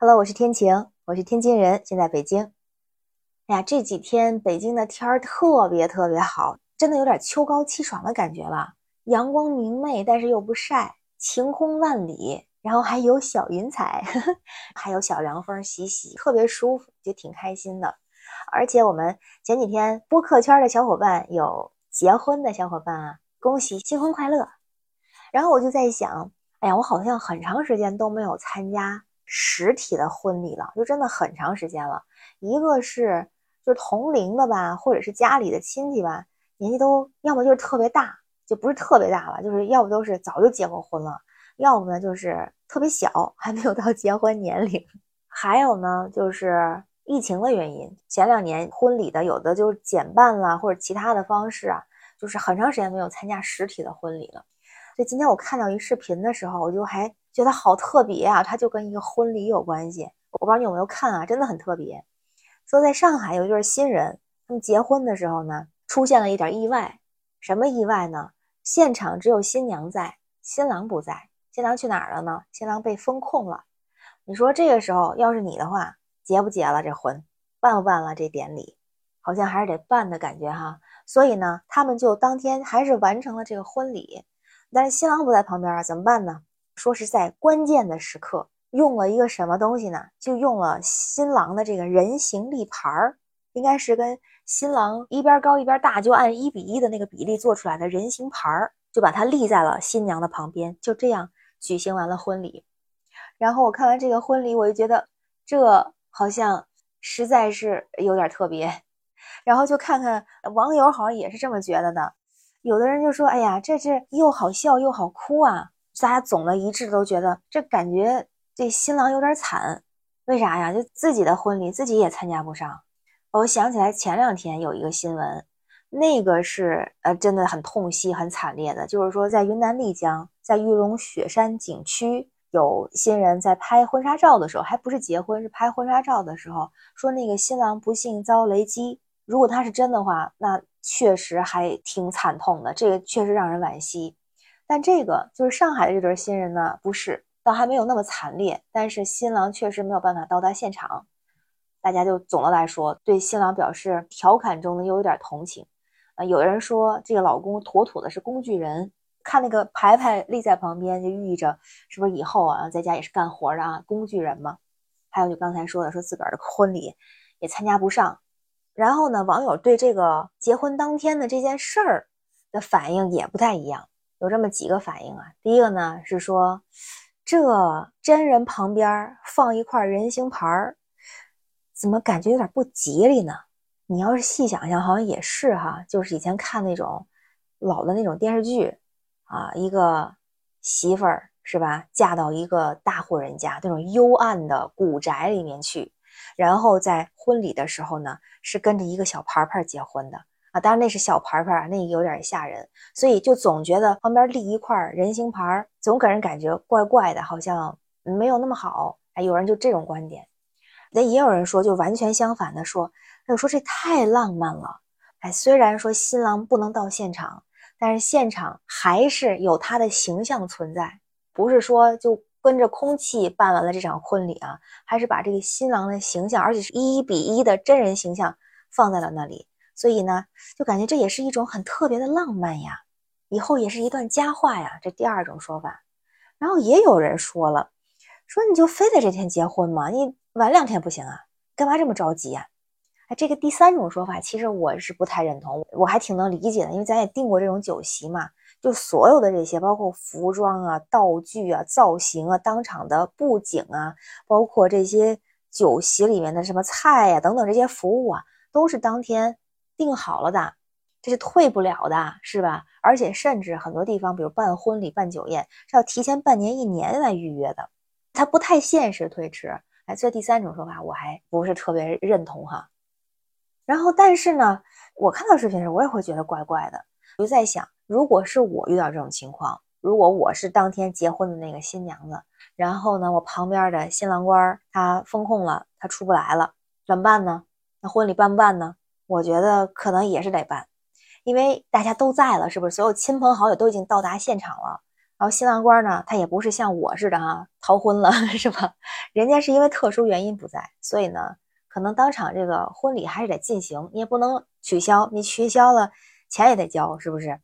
Hello，我是天晴，我是天津人，现在北京。哎呀，这几天北京的天儿特别特别好，真的有点秋高气爽的感觉了。阳光明媚，但是又不晒，晴空万里，然后还有小云彩，呵 呵还有小凉风习习，特别舒服，就挺开心的。而且我们前几天播客圈的小伙伴有结婚的小伙伴啊，恭喜新婚快乐。然后我就在想，哎呀，我好像很长时间都没有参加。实体的婚礼了，就真的很长时间了。一个是就是同龄的吧，或者是家里的亲戚吧，年纪都要么就是特别大，就不是特别大吧，就是要不都是早就结过婚了，要不呢就是特别小，还没有到结婚年龄。还有呢，就是疫情的原因，前两年婚礼的有的就是减半了，或者其他的方式啊，就是很长时间没有参加实体的婚礼了。所以今天我看到一视频的时候，我就还。觉得好特别啊！它就跟一个婚礼有关系，我不知道你有没有看啊，真的很特别。说在上海有一对新人，他们结婚的时候呢，出现了一点意外。什么意外呢？现场只有新娘在，新郎不在。新郎去哪儿了呢？新郎被封控了。你说这个时候要是你的话，结不结了这婚？办不办了这典礼？好像还是得办的感觉哈。所以呢，他们就当天还是完成了这个婚礼，但是新郎不在旁边啊，怎么办呢？说是在关键的时刻用了一个什么东西呢？就用了新郎的这个人形立牌儿，应该是跟新郎一边高一边大，就按一比一的那个比例做出来的人形牌儿，就把它立在了新娘的旁边，就这样举行完了婚礼。然后我看完这个婚礼，我就觉得这好像实在是有点特别。然后就看看网友好像也是这么觉得的，有的人就说：“哎呀，这这又好笑又好哭啊。”大家总的一致都觉得这感觉这新郎有点惨，为啥呀？就自己的婚礼自己也参加不上。我想起来前两天有一个新闻，那个是呃真的很痛惜、很惨烈的，就是说在云南丽江，在玉龙雪山景区，有新人在拍婚纱照的时候，还不是结婚，是拍婚纱照的时候，说那个新郎不幸遭雷击。如果他是真的话，那确实还挺惨痛的，这个确实让人惋惜。但这个就是上海的这对新人呢，不是，倒还没有那么惨烈。但是新郎确实没有办法到达现场，大家就总的来说对新郎表示调侃中呢又有点同情。啊，有人说这个老公妥妥的是工具人，看那个牌牌立在旁边，就寓意着是不是以后啊在家也是干活的啊，工具人嘛。还有就刚才说的，说自个儿的婚礼也参加不上。然后呢，网友对这个结婚当天的这件事儿的反应也不太一样。有这么几个反应啊，第一个呢是说，这真人旁边放一块人形牌儿，怎么感觉有点不吉利呢？你要是细想想，好像也是哈，就是以前看那种老的那种电视剧啊，一个媳妇儿是吧，嫁到一个大户人家那种幽暗的古宅里面去，然后在婚礼的时候呢，是跟着一个小牌牌结婚的。啊，当然那是小牌牌，那有点吓人，所以就总觉得旁边立一块人形牌，总给人感觉怪怪的，好像没有那么好。哎，有人就这种观点，那也有人说就完全相反的说，他就说这太浪漫了。哎，虽然说新郎不能到现场，但是现场还是有他的形象存在，不是说就跟着空气办完了这场婚礼啊，还是把这个新郎的形象，而且是一一比一的真人形象放在了那里。所以呢，就感觉这也是一种很特别的浪漫呀，以后也是一段佳话呀。这第二种说法，然后也有人说了，说你就非得这天结婚吗？你晚两天不行啊？干嘛这么着急呀？哎，这个第三种说法，其实我是不太认同，我还挺能理解的，因为咱也订过这种酒席嘛，就所有的这些，包括服装啊、道具啊、造型啊、当场的布景啊，包括这些酒席里面的什么菜呀等等这些服务啊，都是当天。定好了的，这是退不了的，是吧？而且甚至很多地方，比如办婚礼、办酒宴，是要提前半年、一年来预约的，它不太现实推迟。哎，这第三种说法我还不是特别认同哈。然后，但是呢，我看到视频的时候，我也会觉得怪怪的，我就在想，如果是我遇到这种情况，如果我是当天结婚的那个新娘子，然后呢，我旁边的新郎官他封控了，他出不来了，怎么办呢？那婚礼办不办呢？我觉得可能也是得办，因为大家都在了，是不是？所有亲朋好友都已经到达现场了，然后新郎官呢，他也不是像我似的哈逃婚了，是吧？人家是因为特殊原因不在，所以呢，可能当场这个婚礼还是得进行，你也不能取消，你取消了钱也得交，是不是？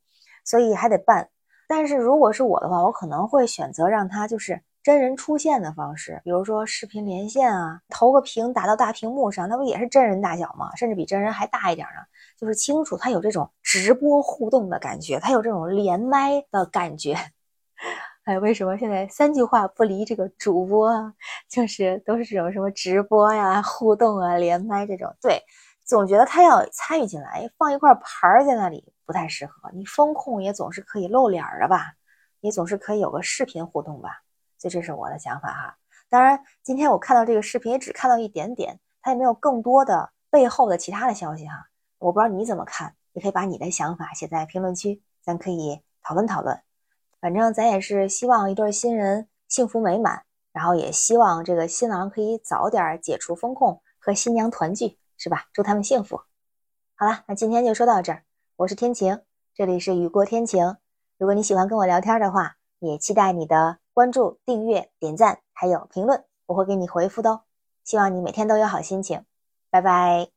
所以还得办。但是如果是我的话，我可能会选择让他就是真人出现的方式，比如说视频连线啊，投个屏打到大屏幕上，那不也是真人大小吗？甚至比真人还大一点呢，就是清楚，他有这种直播互动的感觉，他有这种连麦的感觉。哎，为什么现在三句话不离这个主播啊？就是都是这种什么直播呀、互动啊、连麦这种，对，总觉得他要参与进来，放一块牌儿在那里不太适合。你风控也总是可以露脸的吧？你总是可以有个视频互动吧？所以这是我的想法哈。当然，今天我看到这个视频也只看到一点点，他也没有更多的背后的其他的消息哈。我不知道你怎么看，也可以把你的想法写在评论区，咱可以讨论讨论。反正咱也是希望一对新人幸福美满，然后也希望这个新郎可以早点解除风控和新娘团聚，是吧？祝他们幸福。好了，那今天就说到这儿。我是天晴，这里是雨过天晴。如果你喜欢跟我聊天的话，也期待你的关注、订阅、点赞，还有评论，我会给你回复的哦。希望你每天都有好心情。拜拜。